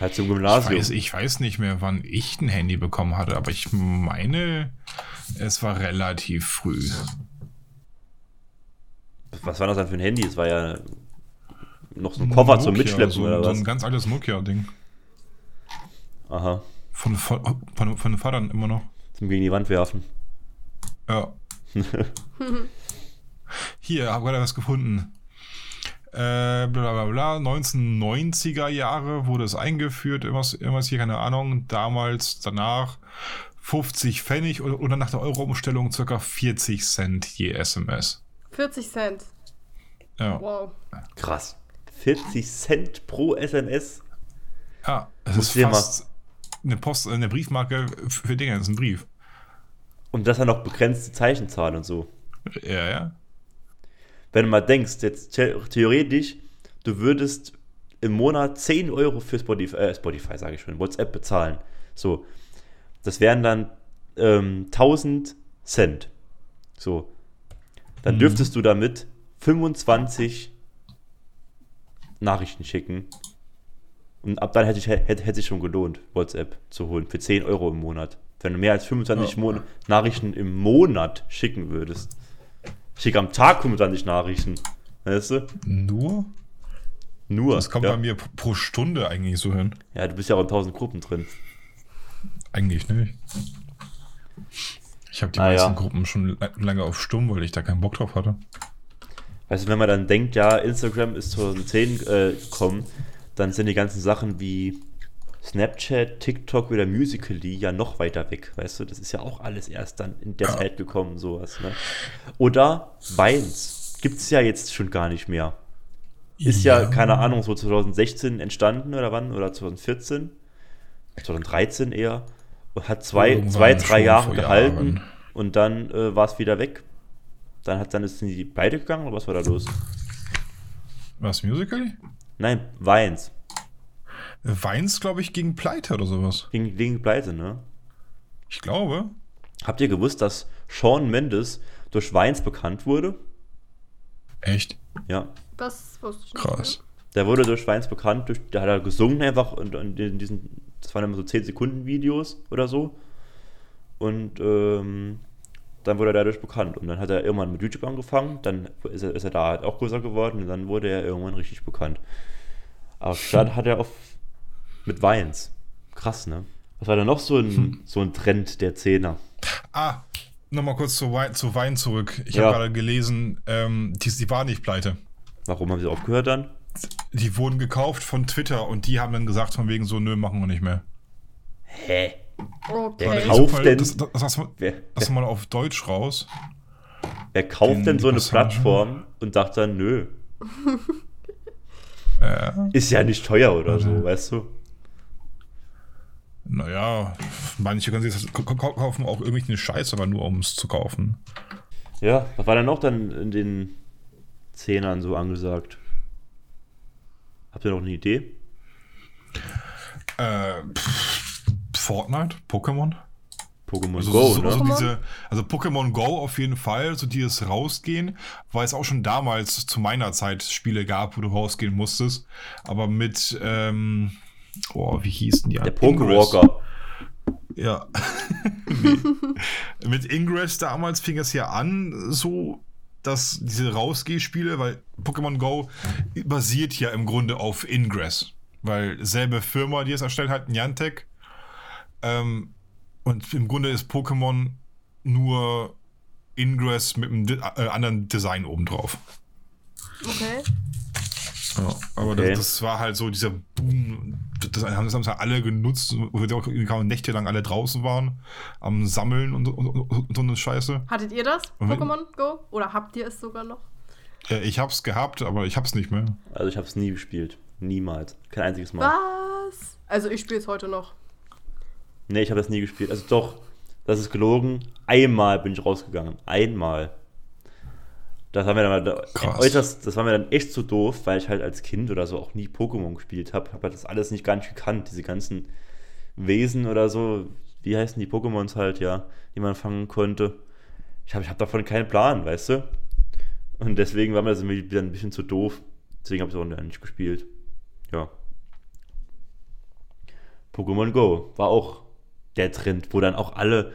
Halt zum Ich Gymnasium. weiß, ich weiß nicht mehr, wann ich ein Handy bekommen hatte, aber ich meine, es war relativ früh. Was war das dann für ein Handy? Es war ja noch so ein Koffer zum Nokia, Mitschleppen so, oder so was? ein ganz altes Nokia-Ding. Aha. Von, von, von, von den Vatern immer noch. Zum gegen die Wand werfen. Ja. Hier, habe gerade was gefunden. Äh, bla bla bla, 1990er Jahre wurde es eingeführt, irgendwas, irgendwas hier, keine Ahnung. Damals, danach 50 Pfennig oder, oder nach der Euro-Umstellung ca. 40 Cent je SMS. 40 Cent. Ja, Wow. Krass. 40 Cent pro SMS? ja es Musst ist fast eine, Post, eine Briefmarke für Dinge, das ist ein Brief. Und das dann noch begrenzte Zeichenzahl und so. Ja, ja. Wenn du mal denkst, jetzt the theoretisch, du würdest im Monat 10 Euro für Spotify, äh, Spotify sage ich schon, WhatsApp bezahlen. So. Das wären dann ähm, 1000 Cent. So. Dann Mhm. dürftest du damit 25 Nachrichten schicken. Und ab dann hätte ich, hätte, hätte sich schon gelohnt, WhatsApp zu holen für 10 Euro im Monat. Wenn du mehr als 25 Ja. Mon Nachrichten im Monat schicken würdest. Ich schicke am Tag 25 Nachrichten. Weißt du? Nur? Nur. Das kommt ja. bei mir pro Stunde eigentlich so hin. ja, du bist ja auch in 1000 Gruppen drin. Eigentlich nicht. Ich habe die Ah, meisten ja. Gruppen schon la- lange auf Stumm, weil ich da keinen Bock drauf hatte. Weißt du, wenn man dann denkt, ja, Instagram ist 2010 äh, gekommen, dann sind die ganzen Sachen wie Snapchat, TikTok oder Musical.ly ja noch weiter weg. Weißt du, das ist ja auch alles erst dann in der Ja. Zeit gekommen, sowas. Ne? Oder Vines. Gibt es ja jetzt schon gar nicht mehr. Ist ja, keine Ahnung, so 2016 entstanden oder wann? Oder 2014? 2013 eher. Und hat zwei, Irgendwann zwei drei Jahre gehalten Jahren. und dann äh, war es wieder weg. Dann, hat, dann ist die beide gegangen oder was war da los? Was, Musical? Nein, Vines. Weins, glaube ich, gegen Pleite oder sowas. Gegen, gegen Pleite, ne? Ich glaube. Habt ihr gewusst, dass Sean Mendes durch Vines bekannt wurde? Echt Ja. Das wusste ich nicht. krass. Der wurde durch Vines bekannt, durch, der hat er gesungen einfach und, und in diesen, das waren immer so 10 Sekunden Videos oder so. Und ähm, dann wurde er dadurch bekannt. Und dann hat er irgendwann mit YouTube angefangen, dann ist er, ist er da halt auch größer geworden und dann wurde er irgendwann richtig bekannt. Aber dann hat er auf mit Vines. Krass, ne? Was war da noch so ein, so ein Trend der Zehner? Ah, nochmal kurz zu Wein, zu Wein zurück. Ich Ja. habe gerade gelesen, ähm, die, die waren nicht pleite. Warum haben sie aufgehört dann? Die wurden gekauft von Twitter und die haben dann gesagt, von wegen so, nö, machen wir nicht mehr. Hä? Okay. Der Ich Kauf sag mal, denn- Das, das, das, das, Wer, wer, mal auf Deutsch raus. wer kauft den- denn so eine Passagen? Plattform und sagt dann, nö, ist ja nicht teuer oder so, Mhm. weißt du? Naja, manche können sich das kaufen auch irgendwelchen Scheiß, aber nur um es zu kaufen. Ja, was war denn noch dann in den Zehnern so angesagt. Habt ihr noch eine Idee? Äh, pff, Fortnite, Pokémon. Pokémon Also, Go, so, ne? so Pokémon? diese, also Pokémon Go auf jeden Fall, so die es rausgehen, weil es auch schon damals zu meiner Zeit Spiele gab, wo du rausgehen musstest. Aber mit, ähm, oh, wie hießen die? Der Ingress. Pokewalker. Ja. nee. Mit Ingress damals fing es ja an, so, dass diese Rausgehspiele, weil Pokémon Go basiert ja im Grunde auf Ingress. Weil selbe Firma, die es erstellt hat, Niantic. Ähm, und im Grunde ist Pokémon nur Ingress mit einem de äh, anderen Design obendrauf. Okay. Ja, aber Okay. das, das war halt so dieser Boom. Das haben das haben ja alle genutzt, wo wir auch nächtelang alle draußen waren, am Sammeln und, und, und, und so eine Scheiße. Hattet ihr das, Pokémon Go? Oder habt ihr es sogar noch? Äh, ich hab's gehabt, aber ich hab's nicht mehr. Also ich habe es nie gespielt. Niemals. Kein einziges Mal. Was? Also ich spiele es heute noch. Nee, ich habe das nie gespielt. Also doch, das ist gelogen. Einmal bin ich rausgegangen. Einmal. Das war mir dann mal Krass. äußerst, das war mir dann echt zu doof, weil ich halt als Kind oder so auch nie Pokémon gespielt habe. Habe das alles nicht gar nicht gekannt, diese ganzen Wesen oder so. Wie heißen die Pokémons halt, ja, die man fangen konnte. Ich habe ich hab davon keinen Plan, weißt du? Und deswegen war mir das irgendwie wieder ein bisschen zu doof. Deswegen habe ich es auch nicht gespielt. Ja. Pokémon Go war auch der Trend, wo dann auch alle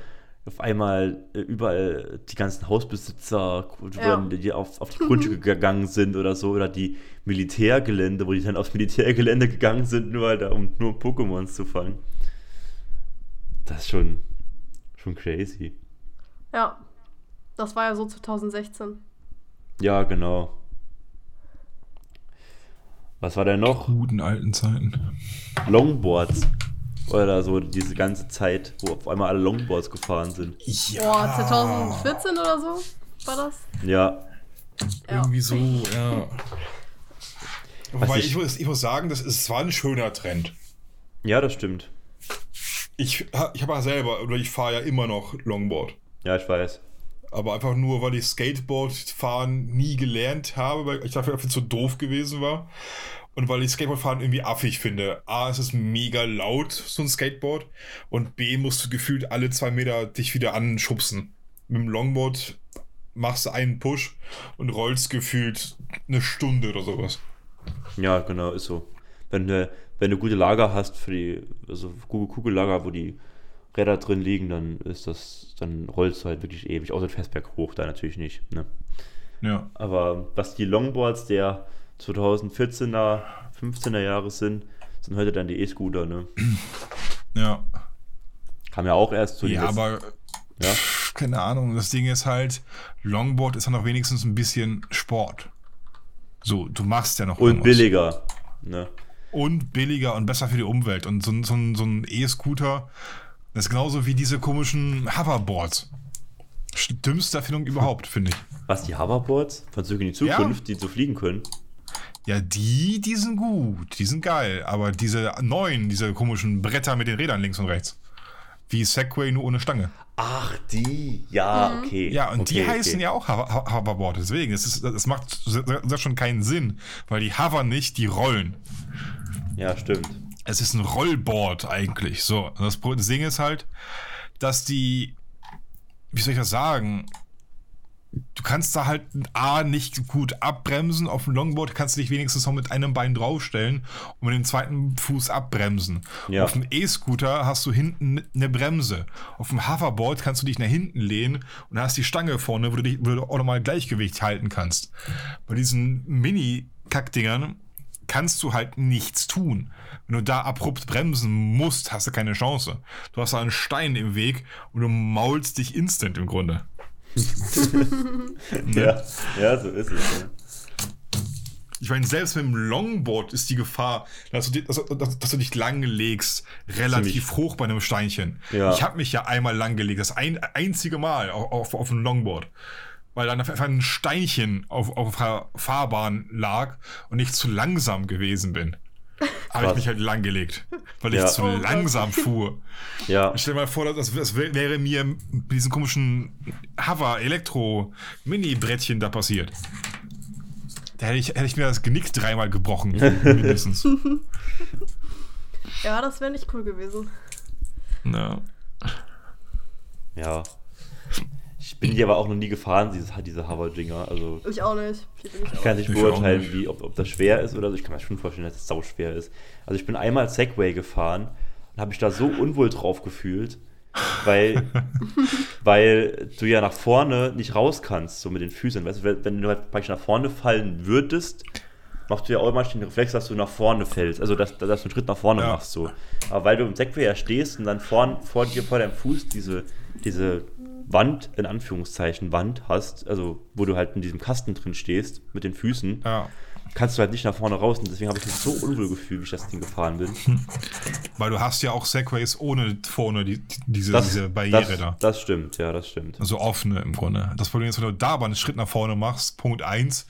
auf einmal äh, überall die ganzen Hausbesitzer, Ja. die auf, auf die Grundstücke gegangen sind oder so, oder die Militärgelände, wo die dann aufs Militärgelände gegangen sind, nur halt, da, um nur Pokémons zu fangen. Das ist schon, schon crazy. Ja. Das war ja so 2016. Ja, genau. Was war denn noch? Guten alten Zeiten. Longboards. Oder so diese ganze Zeit, wo auf einmal alle Longboards gefahren sind. Boah, 2014 oder so war das? Ja, Ja. Irgendwie so, ja. Wobei ich- ich, muss, ich muss sagen, das ist zwar ein schöner Trend. ja, das stimmt. Ich, ich habe ja selber, oder ich fahre ja immer noch Longboard. Ja, ich weiß. Aber einfach nur, weil ich Skateboard fahren nie gelernt habe, weil ich dafür einfach zu doof gewesen war. Und weil ich Skateboardfahren irgendwie affig finde. A, es ist mega laut, so ein Skateboard. Und B, musst du gefühlt alle zwei Meter dich wieder anschubsen. Mit dem Longboard machst du einen Push und rollst gefühlt eine Stunde oder sowas. Ja, genau, ist so. Wenn du, wenn du gute Lager hast für die, also Kugellager, wo die Räder drin liegen, dann ist das, dann rollst du halt wirklich ewig. Außer du fährst berghoch, da natürlich nicht. Ne? Ja. Aber was die Longboards der 2014er, 15er Jahre sind, sind heute dann die E-Scooter, ne? Ja. Kam ja auch erst zu ja, aber Ja. keine Ahnung. Das Ding ist halt, Longboard ist dann noch wenigstens ein bisschen Sport. So, du machst ja noch und irgendwas. billiger. Ne? Und billiger und besser für die Umwelt. Und so, ein- so, so ein E-Scooter, das ist genauso wie diese komischen Hoverboards. Dümmste Erfindung überhaupt, finde ich. Was, die Hoverboards Zurück in die Zukunft, die so fliegen können? Ja, die, die sind gut, die sind geil. Aber diese neuen, diese komischen Bretter mit den Rädern links und rechts. Wie Segway, nur ohne Stange. Ach, die. Ja, okay. Ja, und die okay, heißen okay. ja auch Hover- Ho- Hoverboard. Deswegen, das, ist, das macht das schon keinen Sinn, weil die hovern nicht, die rollen. Ja, stimmt. Es ist ein Rollboard eigentlich. So, das Ding ist halt, dass die, wie soll ich das sagen? Du kannst da halt A nicht gut abbremsen. Auf dem Longboard kannst du dich wenigstens noch mit einem Bein draufstellen und mit dem zweiten Fuß abbremsen. Ja. Auf dem E-Scooter hast du hinten eine Bremse. Auf dem Hoverboard kannst du dich nach hinten lehnen und hast die Stange vorne, wo du, dich, wo du auch nochmal Gleichgewicht halten kannst. Bei diesen Mini-Kackdingern kannst du halt nichts tun. Wenn du da abrupt bremsen musst, hast du keine Chance. Du hast da einen Stein im Weg und du maulst dich instant im Grunde. Ja, ja, so ist es. Ja. Ich meine, selbst mit dem Longboard ist die Gefahr, dass du, dass, dass, dass du dich lang legst, relativ Ziemlich. hoch bei einem Steinchen. Ja. Ich habe mich ja einmal lang gelegt, das ein, einzige Mal auf, auf, auf einem Longboard. Weil dann einfach ein Steinchen auf, auf der Fahrbahn lag und ich zu langsam gewesen bin. Habe ich mich halt lang gelegt, weil Ja. ich zu langsam fuhr. ja. Stell dir mal vor, das, das wär- wäre mir mit diesem komischen Hover-Elektro-Mini-Brettchen da passiert. Da hätte ich, hätte ich mir das Genick dreimal gebrochen, mindestens. Ja, das wäre nicht cool gewesen. ja. Ja. Bin die aber auch noch nie gefahren, diese, diese Hover-Dinger. Also Ich auch nicht. Ich, kann nicht Ich beurteilen, nicht. wie, ob, ob das schwer ist oder so. Ich kann mir schon vorstellen, dass es sau schwer ist. Also ich bin einmal Segway gefahren und habe mich da so unwohl drauf gefühlt, weil, weil du ja nach vorne nicht raus kannst, so mit den Füßen. Weißt du, wenn wenn du halt praktisch nach vorne fallen würdest, machst du ja auch immer den Reflex, dass du nach vorne fällst. Also dass, dass du einen Schritt nach vorne Ja. machst. So. Aber weil du im Segway ja stehst und dann vorn, vor dir, vor deinem Fuß diese, diese Wand, in Anführungszeichen, Wand hast, also wo du halt in diesem Kasten drin stehst mit den Füßen, ja. kannst du halt nicht nach vorne raus. Und deswegen habe ich mich so unwohl gefühlt, wie ich das Ding gefahren bin. Weil du hast ja auch Segways ohne vorne die, die, diese, diese Barriere das, da. Das stimmt, ja, das stimmt. Also offene im Grunde. Das Problem ist, wenn du da aber einen Schritt nach vorne machst, Punkt 1,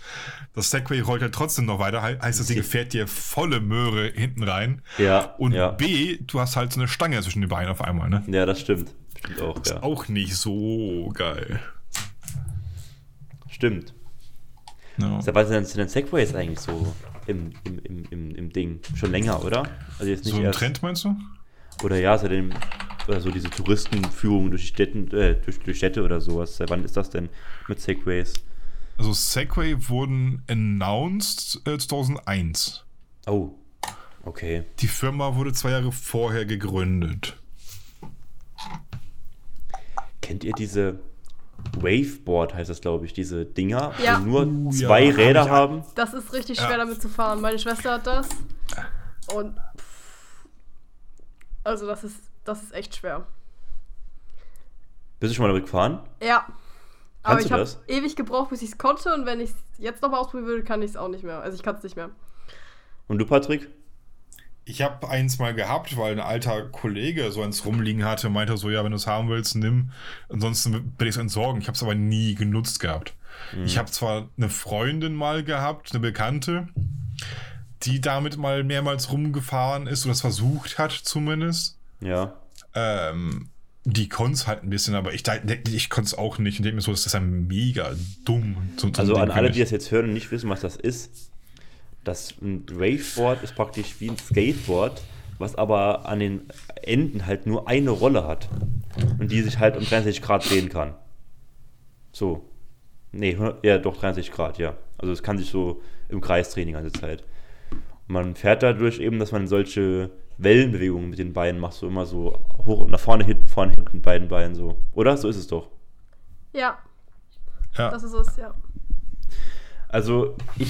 das Segway rollt halt trotzdem noch weiter, he- heißt das Ding fährt dir volle Möhre hinten rein. Ja, Und ja. B, du hast halt so eine Stange zwischen den Beinen auf einmal, ne? Ja, das stimmt. Auch, ja. Auch nicht so geil. Stimmt. Seit wann sind denn- Segways eigentlich so im, im, im, im, im Ding? Schon länger, oder? Also jetzt nicht So ein erst, Trend meinst du? Oder ja, seitdem, oder so diese Touristenführung durch die Städten, äh, durch, durch Städte oder sowas. Seit wann ist das denn mit Segways? Also Segway wurden announced äh, 2001. Oh, okay. Die Firma wurde zwei Jahre vorher gegründet. Kennt ihr diese Waveboard, heißt das, glaube ich, diese Dinger, Ja. die nur Uh, ja, zwei hab Räder ich- haben? Das ist richtig Ja. schwer damit zu fahren. Meine Schwester hat das. Und pff, also das ist das ist echt schwer. Bist du schon mal damit gefahren? Ja. Aber Kannst ich du habe das? ewig gebraucht, bis ich es konnte und wenn ich es jetzt nochmal ausprobieren würde, kann ich es auch nicht mehr. Also ich kann es nicht mehr. Und du, Patrick? Ich habe eins mal gehabt, weil ein alter Kollege so eins rumliegen hatte, meinte so, ja, wenn du es haben willst, nimm. Ansonsten will ich es entsorgen. Ich habe es aber nie genutzt gehabt. Ich habe zwar eine Freundin mal gehabt, eine Bekannte, die damit mal mehrmals rumgefahren ist oder es versucht hat zumindest. Ja. Ähm, die konnte es halt ein bisschen, aber ich, ich konnte es auch nicht. Und denke mir so, das ist ja mega dumm. So, so Also an alle, die das jetzt hören und nicht wissen, was das ist. Das ein Waveboard ist praktisch wie ein Skateboard, was aber an den Enden halt nur eine Rolle hat. Und die sich halt um 63 Grad drehen kann. So. Nee, 100 ja, doch 63 Grad, ja. Also es kann sich so im Kreis drehen die ganze Zeit. Und man fährt dadurch eben, dass man solche Wellenbewegungen mit den Beinen macht, so immer so hoch nach vorne, hinten, vorne, hinten, beiden Beinen so. Oder? So ist es doch. Ja, Ja. das ist es, ja. Also ich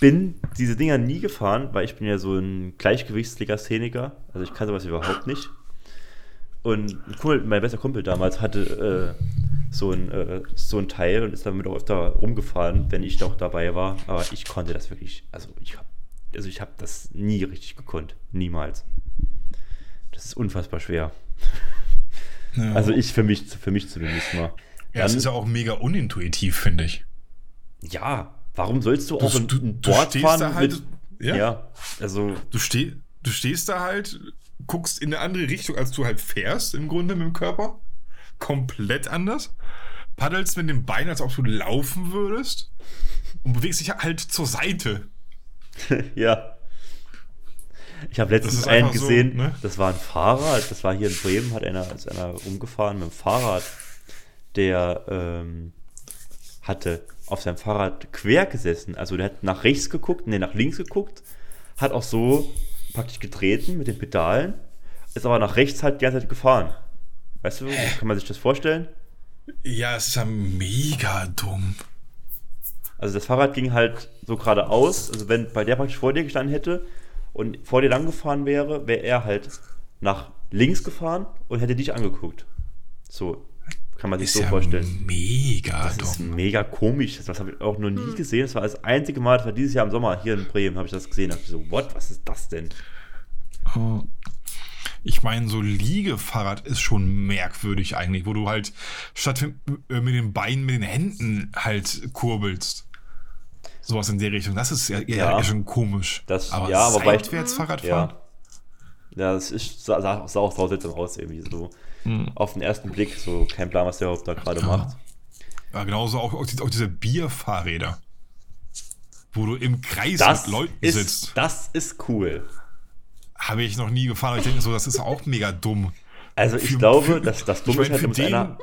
bin diese Dinger nie gefahren, weil ich bin ja so ein Gleichgewichtslegastheniker. Also ich kann sowas überhaupt nicht. Und Kumpel, mein bester Kumpel damals hatte äh, so, ein, äh, so ein Teil und ist damit auch öfter rumgefahren, wenn ich doch dabei war. Aber ich konnte das wirklich, also ich habe also ich habe das nie richtig gekonnt. Niemals. Das ist unfassbar schwer. Ja. Also ich für mich, für mich zumindest mal. ja, es Dann- ist ja auch mega unintuitiv, finde ich. ja, warum sollst du Du, auch ein, du, du Board fahren da halt. mit, ja, ja, also Du, steh, du stehst da halt, guckst in eine andere Richtung, als du halt fährst, im Grunde mit dem Körper. Komplett anders. Paddelst mit den Beinen, als ob du laufen würdest. Und bewegst dich halt zur Seite. ja. Ich habe letztens einen einfach so, gesehen, ne? das war ein Fahrrad, das war hier in Bremen, hat einer, ist einer rumgefahren mit dem Fahrrad, der ähm, hatte auf seinem Fahrrad quer gesessen. Also der hat nach rechts geguckt, nee, nach links geguckt, hat auch so praktisch getreten mit den Pedalen, ist aber nach rechts halt die ganze Zeit gefahren. Weißt du, kann man sich das vorstellen? Ja, es ist ja mega dumm. Also das Fahrrad ging halt so geradeaus. Also wenn bei der praktisch vor dir gestanden hätte und vor dir lang gefahren wäre, wäre er halt nach links gefahren und hätte dich angeguckt. So kann man sich Ist so ja vorstellen. mega Das ist dumm. mega komisch. Das habe ich auch noch nie gesehen. Das war das einzige Mal, das war dieses Jahr im Sommer hier in Bremen, habe ich das gesehen. Da hab ich so, what, was ist das denn? Oh. Ich meine, so Liegefahrrad ist schon merkwürdig eigentlich, wo du halt statt äh, mit den Beinen mit den Händen halt kurbelst. Sowas in der Richtung. Das ist ja, ja. Ja. schon komisch. Das- aber ja, aber Fahrradfahren? Ja. Ja, das ist, sah, sah sah auch sau seltsam aus, irgendwie so. Hm. Auf den ersten Blick, so kein Plan, was der überhaupt da gerade macht. Ja, genauso auch, auch, auch diese Bierfahrräder. wo du im Kreis Das mit Leuten ist, sitzt. das ist cool. Habe ich noch nie gefahren, aber ich denke so, das ist auch mega dumm. Also ich Für- glaube, für- dass das ich dumm ist halt mit den- einer.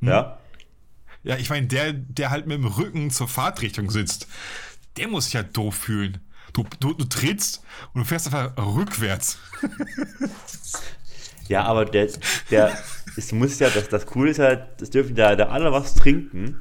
Ja. Ja, ich meine, der, der halt mit dem Rücken zur Fahrtrichtung sitzt, der muss sich halt doof fühlen. Du, du, du trittst und du fährst einfach rückwärts. Ja, aber der, der, es muss ja, das, das Coole ist ja, es dürfen da, da alle was trinken,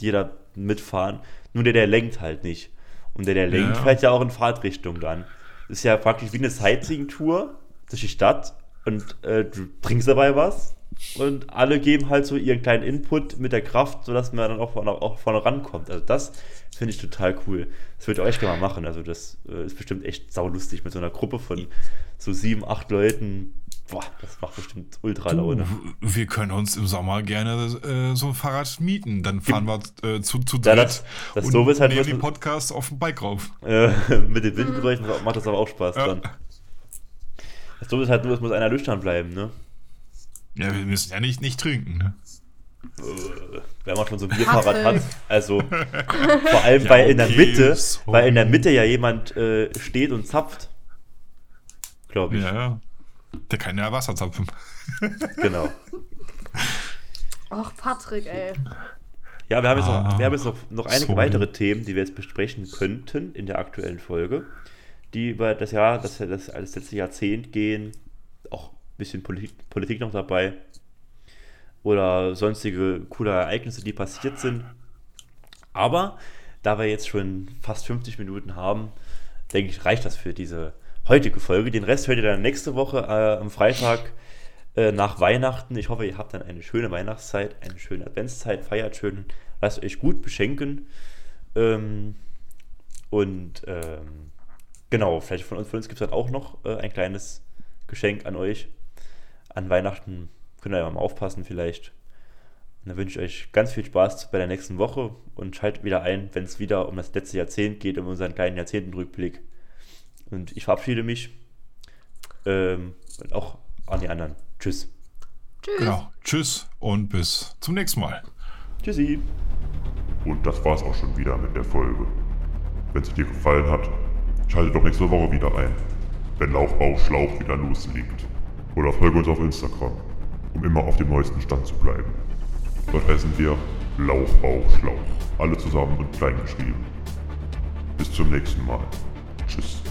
die da mitfahren, nur der, der lenkt halt nicht. Und der, der lenkt, Ja. fährt ja auch in Fahrtrichtung dann. Das ist ja praktisch wie eine Sightseeing-Tour durch die Stadt und äh, du trinkst dabei was und alle geben halt so ihren kleinen Input mit der Kraft, sodass man dann auch vorne, auch vorne rankommt. Also das finde ich total cool. Das würde ich echt gerne mal machen. Also das äh, ist bestimmt echt saulustig mit so einer Gruppe von so sieben, acht Leuten. Boah, das macht bestimmt ultra Laune. Du, wir können uns im Sommer gerne äh, so ein Fahrrad mieten. Dann fahren wir äh, zu, zu Ja, dritt das- das Doofe ist halt nehmen den Podcast auf dem Bike rauf. Äh, mit den Windgeräuschen macht das aber auch Spaß Ja. dann. Das Dumme ist halt nur, es muss einer nüchtern bleiben, ne? Ja, wir müssen ja nicht, nicht trinken. Ne? Äh, Wenn man schon so ein Bierfahrrad hat. Also vor allem, Ja, weil in der okay, Mitte, sorry. weil in der Mitte ja jemand äh, steht und zapft. Glaube ich. Ja, ja. Der kann ja Wasser zapfen. Genau. Och, Patrick, ey. Ja, wir haben jetzt, Ah, noch, wir haben jetzt noch, noch einige sorry. weitere Themen, die wir jetzt besprechen könnten in der aktuellen Folge, die über das Jahr, das, das, das letzte Jahrzehnt gehen, auch ein bisschen Politik, Politik noch dabei oder sonstige coole Ereignisse, die passiert sind. Aber da wir jetzt schon fast 50 Minuten haben, denke ich, reicht das für diese heutige Folge. Den Rest hört ihr dann nächste Woche äh, am Freitag äh, nach Weihnachten. Ich hoffe, ihr habt dann eine schöne Weihnachtszeit, eine schöne Adventszeit, feiert schön, lasst euch gut beschenken. Ähm, und ähm, genau, vielleicht von uns, uns gibt es dann auch noch äh, ein kleines Geschenk an euch. An Weihnachten könnt ihr ja mal aufpassen vielleicht. Und dann wünsche ich euch ganz viel Spaß bei der nächsten Woche und schaltet wieder ein, wenn es wieder um das letzte Jahrzehnt geht, um unseren kleinen Jahrzehntenrückblick. Und ich verabschiede mich. Ähm, und auch an die anderen. Tschüss. Tschüss. Genau. Tschüss und bis zum nächsten Mal. Tschüssi. Und das war's auch schon wieder mit der Folge. Wenn sie dir gefallen hat, schalte doch nächste Woche wieder ein, wenn Lauchbau Schlauch wieder loslegt. Oder folge uns auf Instagram, um immer auf dem neuesten Stand zu bleiben. Dort heißen wir Lauchbau Schlauch. Alle zusammen und klein geschrieben. Bis zum nächsten Mal. Tschüss.